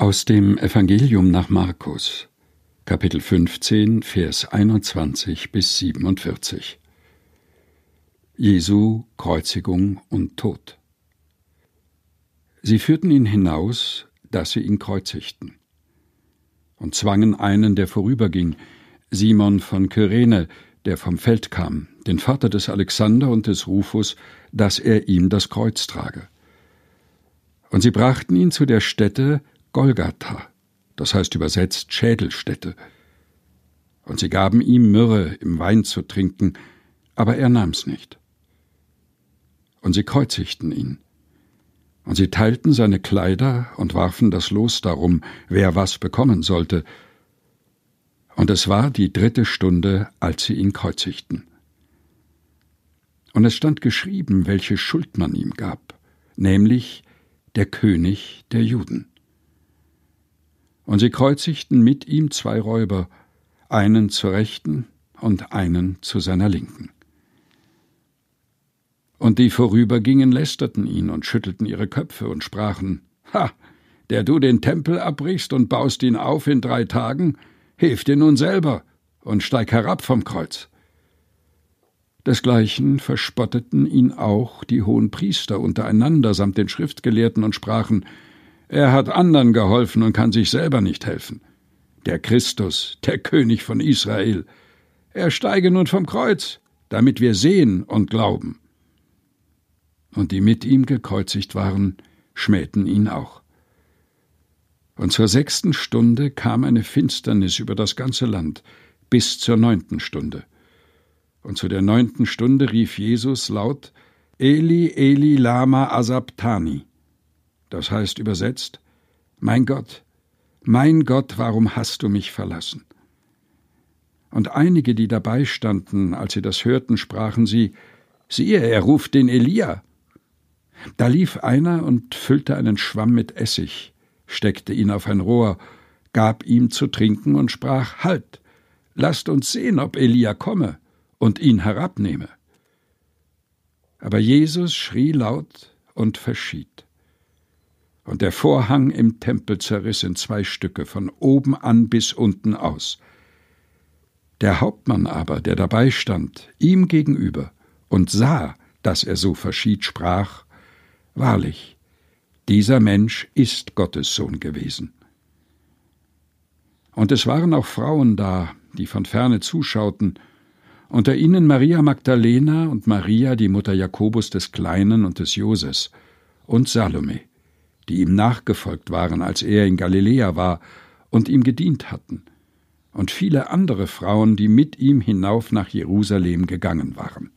Aus dem Evangelium nach Markus, Kapitel 15, Vers 21 bis 47. Jesu Kreuzigung und Tod. Sie führten ihn hinaus, dass sie ihn kreuzigten, und zwangen einen, der vorüberging, Simon von Kyrene, der vom Feld kam, den Vater des Alexander und des Rufus, dass er ihm das Kreuz trage. Und sie brachten ihn zu der Stätte, Golgatha, das heißt übersetzt Schädelstätte. Und sie gaben ihm Myrrhe im Wein zu trinken, aber er nahm's nicht. Und sie kreuzigten ihn. Und sie teilten seine Kleider und warfen das Los darum, wer was bekommen sollte. Und es war die dritte Stunde, als sie ihn kreuzigten. Und es stand geschrieben, welche Schuld man ihm gab, nämlich der König der Juden. Und sie kreuzigten mit ihm zwei Räuber, einen zur Rechten und einen zu seiner Linken. Und die vorübergingen, lästerten ihn und schüttelten ihre Köpfe und sprachen, Ha, der du den Tempel abbrichst und baust ihn auf in drei Tagen, hilf dir nun selber und steig herab vom Kreuz. Desgleichen verspotteten ihn auch die hohen Priester untereinander samt den Schriftgelehrten und sprachen, er hat anderen geholfen und kann sich selber nicht helfen. Der Christus, der König von Israel. Er steige nun vom Kreuz, damit wir sehen und glauben. Und die mit ihm gekreuzigt waren, schmähten ihn auch. Und zur sechsten Stunde kam eine Finsternis über das ganze Land, bis zur neunten Stunde. Und zu der neunten Stunde rief Jesus laut Eli, Eli, lama asabtani, das heißt übersetzt Mein Gott, mein Gott, warum hast du mich verlassen? Und einige, die dabei standen, als sie das hörten, sprachen sie Siehe, er ruft den Elia. Da lief einer und füllte einen Schwamm mit Essig, steckte ihn auf ein Rohr, gab ihm zu trinken und sprach Halt, lasst uns sehen, ob Elia komme und ihn herabnehme. Aber Jesus schrie laut und verschied und der Vorhang im Tempel zerriss in zwei Stücke, von oben an bis unten aus. Der Hauptmann aber, der dabei stand, ihm gegenüber, und sah, dass er so verschied, sprach Wahrlich, dieser Mensch ist Gottes Sohn gewesen. Und es waren auch Frauen da, die von ferne zuschauten, unter ihnen Maria Magdalena und Maria, die Mutter Jakobus des Kleinen und des Joses, und Salome die ihm nachgefolgt waren, als er in Galiläa war, und ihm gedient hatten, und viele andere Frauen, die mit ihm hinauf nach Jerusalem gegangen waren.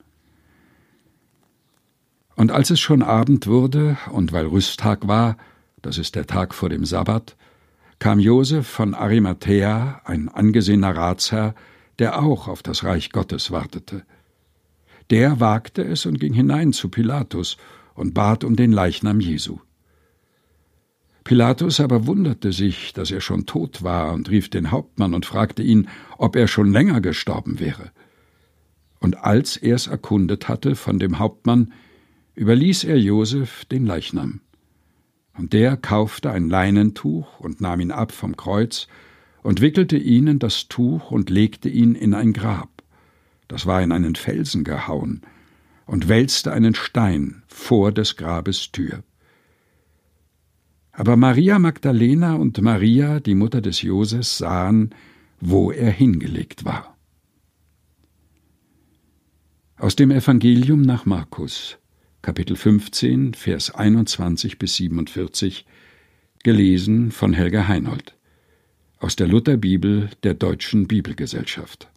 Und als es schon Abend wurde, und weil Rüsttag war, das ist der Tag vor dem Sabbat, kam Josef von Arimathäa, ein angesehener Ratsherr, der auch auf das Reich Gottes wartete. Der wagte es und ging hinein zu Pilatus und bat um den Leichnam Jesu. Pilatus aber wunderte sich, dass er schon tot war, und rief den Hauptmann und fragte ihn, ob er schon länger gestorben wäre. Und als er's erkundet hatte von dem Hauptmann, überließ er Josef den Leichnam. Und der kaufte ein Leinentuch und nahm ihn ab vom Kreuz und wickelte ihn in das Tuch und legte ihn in ein Grab, das war in einen Felsen gehauen, und wälzte einen Stein vor des Grabes Tür. Aber Maria Magdalena und Maria, die Mutter des Joses, sahen, wo er hingelegt war. Aus dem Evangelium nach Markus, Kapitel 15, Vers 21 bis 47, gelesen von Helga Heinold. Aus der Lutherbibel der Deutschen Bibelgesellschaft.